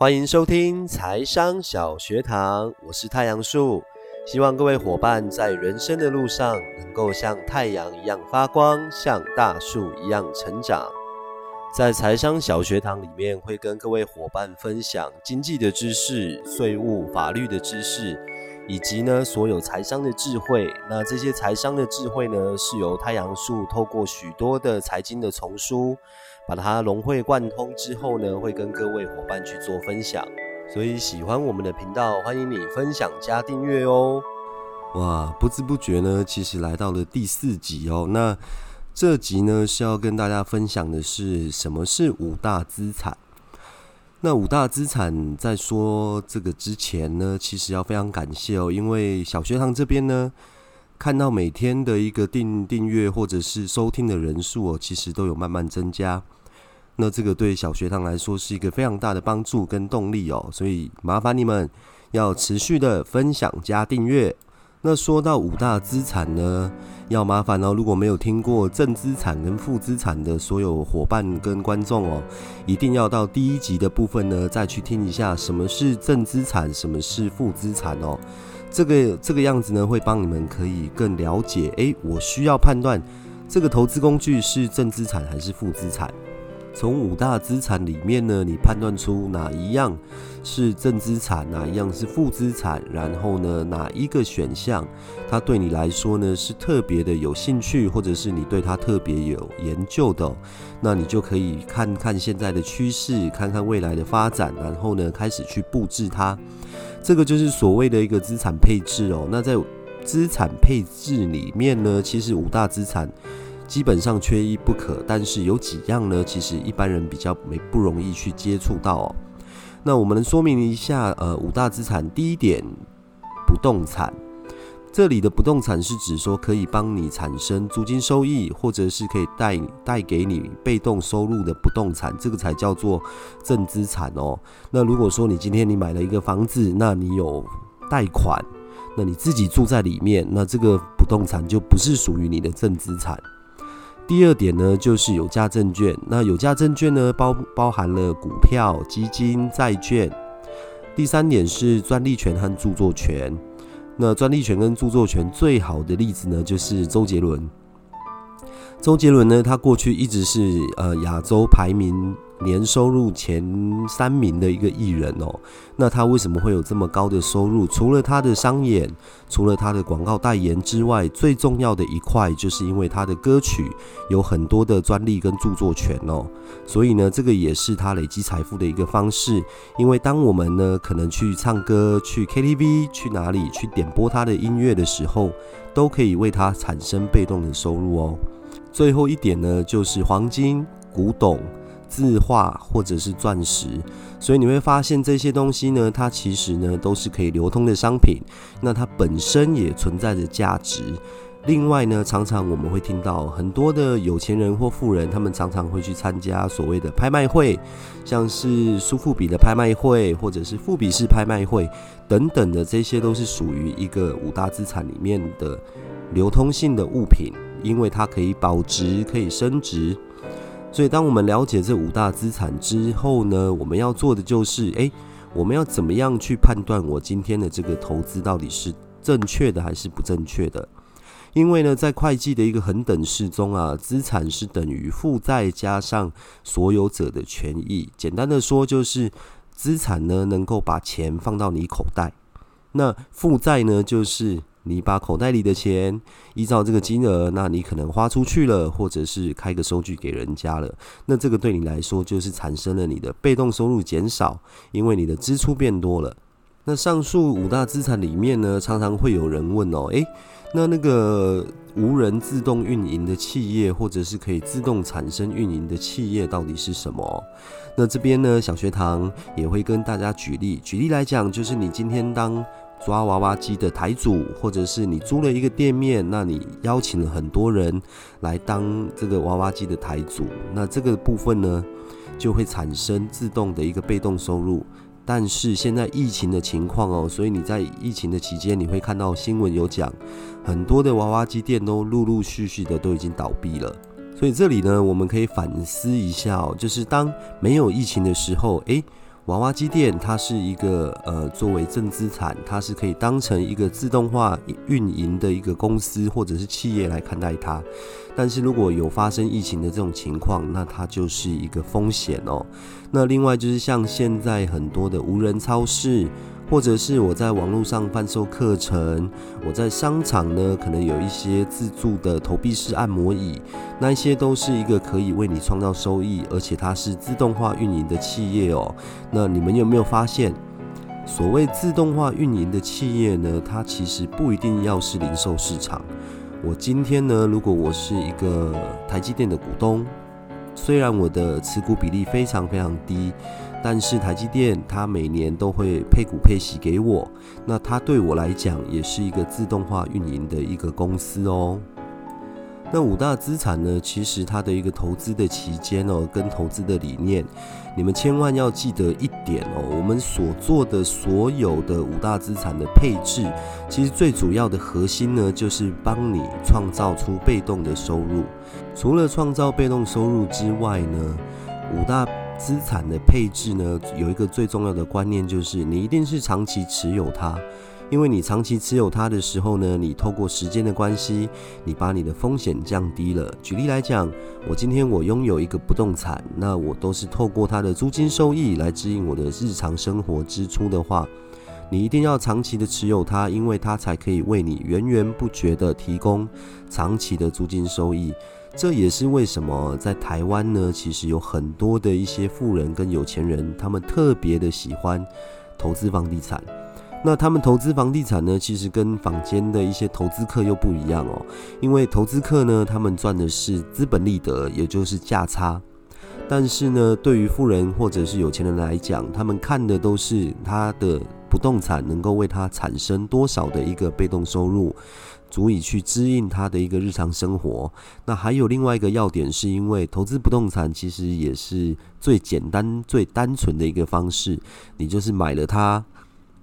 欢迎收听财商小学堂，我是太阳树，希望各位伙伴在人生的路上能够像太阳一样发光，像大树一样成长。在财商小学堂里面，会跟各位伙伴分享经济的知识、税务、法律的知识，以及呢所有财商的智慧。那这些财商的智慧呢，是由太阳树透过许多的财经的丛书。把它融会贯通之后呢，会跟各位伙伴去做分享。所以喜欢我们的频道，欢迎你分享加订阅哦。哇，不知不觉呢，其实来到了第四集哦。那这集呢是要跟大家分享的是什么是五大资产。那五大资产在说这个之前呢，其实要非常感谢哦，因为小学堂这边呢，看到每天的一个订订阅或者是收听的人数哦，其实都有慢慢增加。那这个对小学堂来说是一个非常大的帮助跟动力哦，所以麻烦你们要持续的分享加订阅。那说到五大资产呢，要麻烦哦，如果没有听过正资产跟负资产的所有伙伴跟观众哦，一定要到第一集的部分呢再去听一下什么是正资产，什么是负资产哦。这个这个样子呢，会帮你们可以更了解，诶，我需要判断这个投资工具是正资产还是负资产。从五大资产里面呢，你判断出哪一样是正资产，哪一样是负资产，然后呢，哪一个选项它对你来说呢是特别的有兴趣，或者是你对它特别有研究的，那你就可以看看现在的趋势，看看未来的发展，然后呢开始去布置它。这个就是所谓的一个资产配置哦。那在资产配置里面呢，其实五大资产。基本上缺一不可，但是有几样呢？其实一般人比较没不容易去接触到哦。那我们说明一下，呃，五大资产第一点，不动产。这里的不动产是指说可以帮你产生租金收益，或者是可以带带给你被动收入的不动产，这个才叫做正资产哦。那如果说你今天你买了一个房子，那你有贷款，那你自己住在里面，那这个不动产就不是属于你的正资产。第二点呢，就是有价证券。那有价证券呢，包包含了股票、基金、债券。第三点是专利权和著作权。那专利权跟著作权最好的例子呢，就是周杰伦。周杰伦呢，他过去一直是呃亚洲排名年收入前三名的一个艺人哦。那他为什么会有这么高的收入？除了他的商演，除了他的广告代言之外，最重要的一块就是因为他的歌曲有很多的专利跟著作权哦。所以呢，这个也是他累积财富的一个方式。因为当我们呢可能去唱歌、去 KTV、去哪里去点播他的音乐的时候，都可以为他产生被动的收入哦。最后一点呢，就是黄金、古董、字画或者是钻石，所以你会发现这些东西呢，它其实呢都是可以流通的商品，那它本身也存在着价值。另外呢，常常我们会听到很多的有钱人或富人，他们常常会去参加所谓的拍卖会，像是苏富比的拍卖会，或者是富比士拍卖会等等的，这些都是属于一个五大资产里面的流通性的物品。因为它可以保值，可以升值，所以当我们了解这五大资产之后呢，我们要做的就是，诶，我们要怎么样去判断我今天的这个投资到底是正确的还是不正确的？因为呢，在会计的一个恒等式中啊，资产是等于负债加上所有者的权益。简单的说，就是资产呢能够把钱放到你口袋，那负债呢就是。你把口袋里的钱依照这个金额，那你可能花出去了，或者是开个收据给人家了，那这个对你来说就是产生了你的被动收入减少，因为你的支出变多了。那上述五大资产里面呢，常常会有人问哦，诶，那那个无人自动运营的企业，或者是可以自动产生运营的企业到底是什么？那这边呢，小学堂也会跟大家举例，举例来讲，就是你今天当。抓娃娃机的台主，或者是你租了一个店面，那你邀请了很多人来当这个娃娃机的台主，那这个部分呢就会产生自动的一个被动收入。但是现在疫情的情况哦，所以你在疫情的期间，你会看到新闻有讲，很多的娃娃机店都陆陆续续的都已经倒闭了。所以这里呢，我们可以反思一下哦，就是当没有疫情的时候，诶。娃娃机店它是一个呃作为正资产，它是可以当成一个自动化运营的一个公司或者是企业来看待它。但是如果有发生疫情的这种情况，那它就是一个风险哦。那另外就是像现在很多的无人超市。或者是我在网络上贩售课程，我在商场呢，可能有一些自助的投币式按摩椅，那一些都是一个可以为你创造收益，而且它是自动化运营的企业哦。那你们有没有发现，所谓自动化运营的企业呢？它其实不一定要是零售市场。我今天呢，如果我是一个台积电的股东，虽然我的持股比例非常非常低。但是台积电它每年都会配股配息给我，那它对我来讲也是一个自动化运营的一个公司哦。那五大资产呢，其实它的一个投资的期间哦，跟投资的理念，你们千万要记得一点哦，我们所做的所有的五大资产的配置，其实最主要的核心呢，就是帮你创造出被动的收入。除了创造被动收入之外呢，五大资产的配置呢，有一个最重要的观念，就是你一定是长期持有它，因为你长期持有它的时候呢，你透过时间的关系，你把你的风险降低了。举例来讲，我今天我拥有一个不动产，那我都是透过它的租金收益来指引我的日常生活支出的话，你一定要长期的持有它，因为它才可以为你源源不绝的提供长期的租金收益。这也是为什么在台湾呢，其实有很多的一些富人跟有钱人，他们特别的喜欢投资房地产。那他们投资房地产呢，其实跟坊间的一些投资客又不一样哦。因为投资客呢，他们赚的是资本利得，也就是价差。但是呢，对于富人或者是有钱人来讲，他们看的都是他的不动产能够为他产生多少的一个被动收入。足以去支应他的一个日常生活。那还有另外一个要点，是因为投资不动产其实也是最简单、最单纯的一个方式。你就是买了它，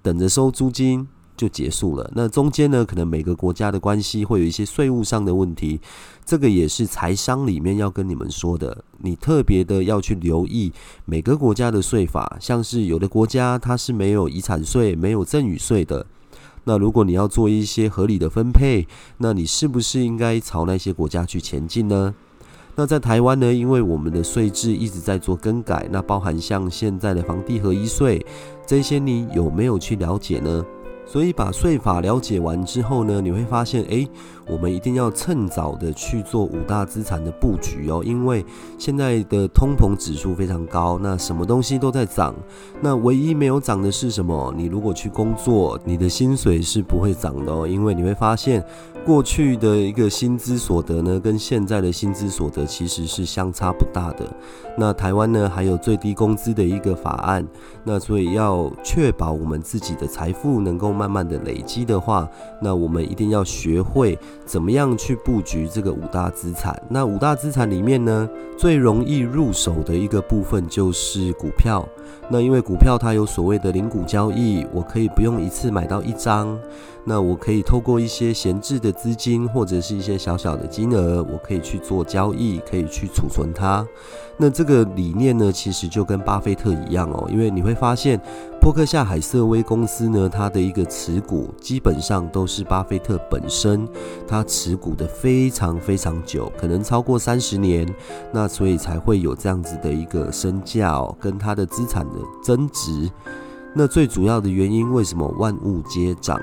等着收租金就结束了。那中间呢，可能每个国家的关系会有一些税务上的问题，这个也是财商里面要跟你们说的。你特别的要去留意每个国家的税法，像是有的国家它是没有遗产税、没有赠与税的。那如果你要做一些合理的分配，那你是不是应该朝那些国家去前进呢？那在台湾呢？因为我们的税制一直在做更改，那包含像现在的房地合一税，这些你有没有去了解呢？所以把税法了解完之后呢，你会发现，哎，我们一定要趁早的去做五大资产的布局哦，因为现在的通膨指数非常高，那什么东西都在涨，那唯一没有涨的是什么？你如果去工作，你的薪水是不会涨的哦，因为你会发现。过去的一个薪资所得呢，跟现在的薪资所得其实是相差不大的。那台湾呢，还有最低工资的一个法案，那所以要确保我们自己的财富能够慢慢的累积的话，那我们一定要学会怎么样去布局这个五大资产。那五大资产里面呢，最容易入手的一个部分就是股票。那因为股票它有所谓的零股交易，我可以不用一次买到一张。那我可以透过一些闲置的资金，或者是一些小小的金额，我可以去做交易，可以去储存它。那这个理念呢，其实就跟巴菲特一样哦，因为你会发现，波克夏海瑟威公司呢，它的一个持股基本上都是巴菲特本身他持股的非常非常久，可能超过三十年，那所以才会有这样子的一个身价哦，跟他的资产的增值。那最主要的原因，为什么万物皆涨？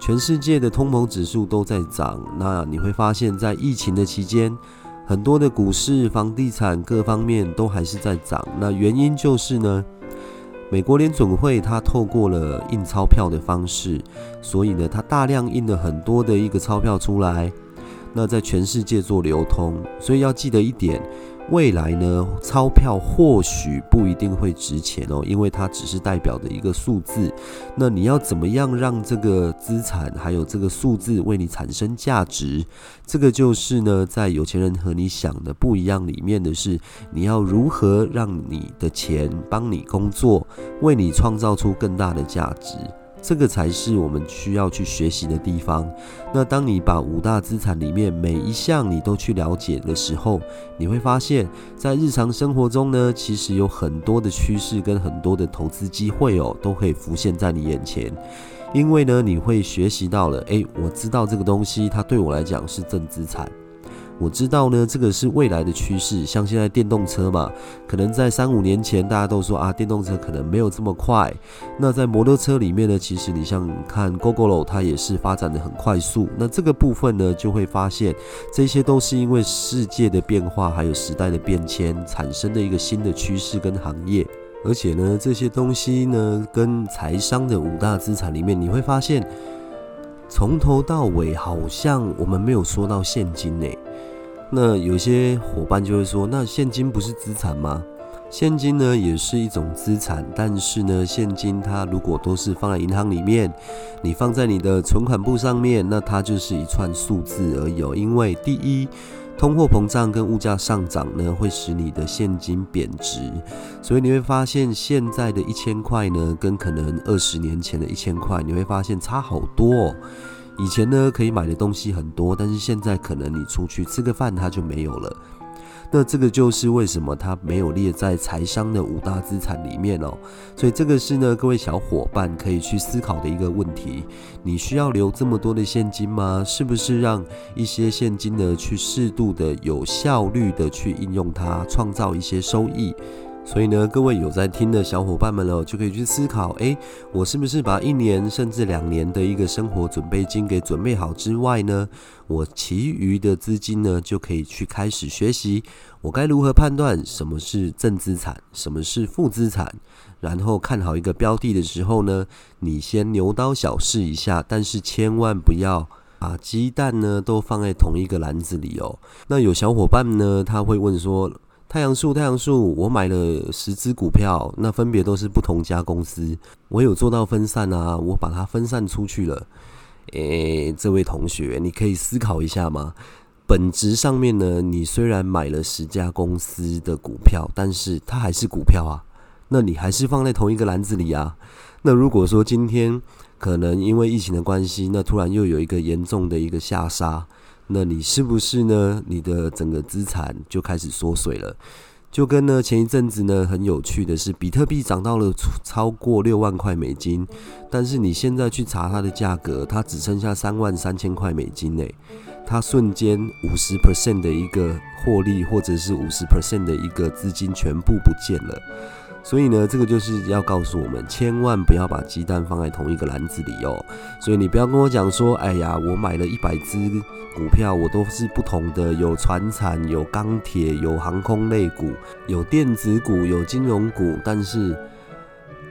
全世界的通膨指数都在涨，那你会发现在疫情的期间，很多的股市、房地产各方面都还是在涨。那原因就是呢，美国联准会它透过了印钞票的方式，所以呢，它大量印了很多的一个钞票出来，那在全世界做流通。所以要记得一点。未来呢，钞票或许不一定会值钱哦，因为它只是代表的一个数字。那你要怎么样让这个资产还有这个数字为你产生价值？这个就是呢，在有钱人和你想的不一样里面的是，你要如何让你的钱帮你工作，为你创造出更大的价值。这个才是我们需要去学习的地方。那当你把五大资产里面每一项你都去了解的时候，你会发现在日常生活中呢，其实有很多的趋势跟很多的投资机会哦，都可以浮现在你眼前。因为呢，你会学习到了，诶，我知道这个东西，它对我来讲是正资产。我知道呢，这个是未来的趋势。像现在电动车嘛，可能在三五年前大家都说啊，电动车可能没有这么快。那在摩托车里面呢，其实你像看 GoGoLo，它也是发展的很快速。那这个部分呢，就会发现这些都是因为世界的变化，还有时代的变迁产生的一个新的趋势跟行业。而且呢，这些东西呢，跟财商的五大资产里面，你会发现，从头到尾好像我们没有说到现金诶。那有些伙伴就会说，那现金不是资产吗？现金呢也是一种资产，但是呢，现金它如果都是放在银行里面，你放在你的存款簿上面，那它就是一串数字而已。哦因为第一。通货膨胀跟物价上涨呢，会使你的现金贬值，所以你会发现现在的一千块呢，跟可能二十年前的一千块，你会发现差好多。以前呢可以买的东西很多，但是现在可能你出去吃个饭，它就没有了。那这个就是为什么它没有列在财商的五大资产里面哦，所以这个是呢，各位小伙伴可以去思考的一个问题：你需要留这么多的现金吗？是不是让一些现金呢，去适度的、有效率的去应用它，创造一些收益？所以呢，各位有在听的小伙伴们哦，就可以去思考：诶，我是不是把一年甚至两年的一个生活准备金给准备好之外呢，我其余的资金呢，就可以去开始学习，我该如何判断什么是正资产，什么是负资产？然后看好一个标的的时候呢，你先牛刀小试一下，但是千万不要把鸡蛋呢都放在同一个篮子里哦。那有小伙伴呢，他会问说。太阳树，太阳树，我买了十只股票，那分别都是不同家公司。我有做到分散啊，我把它分散出去了。诶，这位同学，你可以思考一下吗？本质上面呢，你虽然买了十家公司的股票，但是它还是股票啊，那你还是放在同一个篮子里啊。那如果说今天可能因为疫情的关系，那突然又有一个严重的一个下杀。那你是不是呢？你的整个资产就开始缩水了，就跟呢前一阵子呢很有趣的是，比特币涨到了超过六万块美金，但是你现在去查它的价格，它只剩下三万三千块美金诶，它瞬间五十 percent 的一个获利，或者是五十 percent 的一个资金全部不见了。所以呢，这个就是要告诉我们，千万不要把鸡蛋放在同一个篮子里哦。所以你不要跟我讲说，哎呀，我买了一百只股票，我都是不同的，有船产、有钢铁、有航空类股、有电子股、有金融股，但是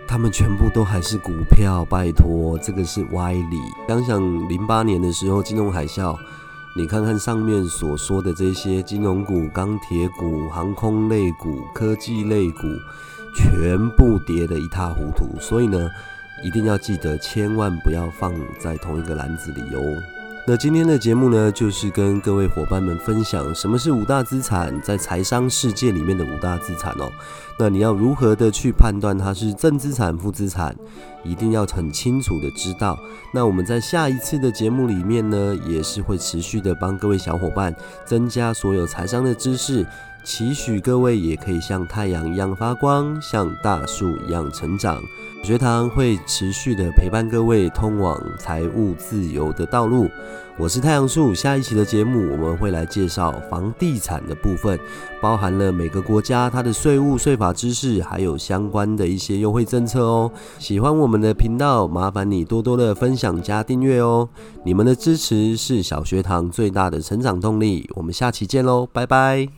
他们全部都还是股票。拜托，这个是歪理。想想零八年的时候金融海啸，你看看上面所说的这些金融股、钢铁股、航空类股、科技类股。全部跌得一塌糊涂，所以呢，一定要记得，千万不要放在同一个篮子里哦。那今天的节目呢，就是跟各位伙伴们分享什么是五大资产，在财商世界里面的五大资产哦。那你要如何的去判断它是正资产、负资产，一定要很清楚的知道。那我们在下一次的节目里面呢，也是会持续的帮各位小伙伴增加所有财商的知识。期许各位也可以像太阳一样发光，像大树一样成长。学堂会持续的陪伴各位通往财务自由的道路。我是太阳树，下一期的节目我们会来介绍房地产的部分，包含了每个国家它的税务、税法知识，还有相关的一些优惠政策哦。喜欢我们的频道，麻烦你多多的分享加订阅哦。你们的支持是小学堂最大的成长动力。我们下期见喽，拜拜。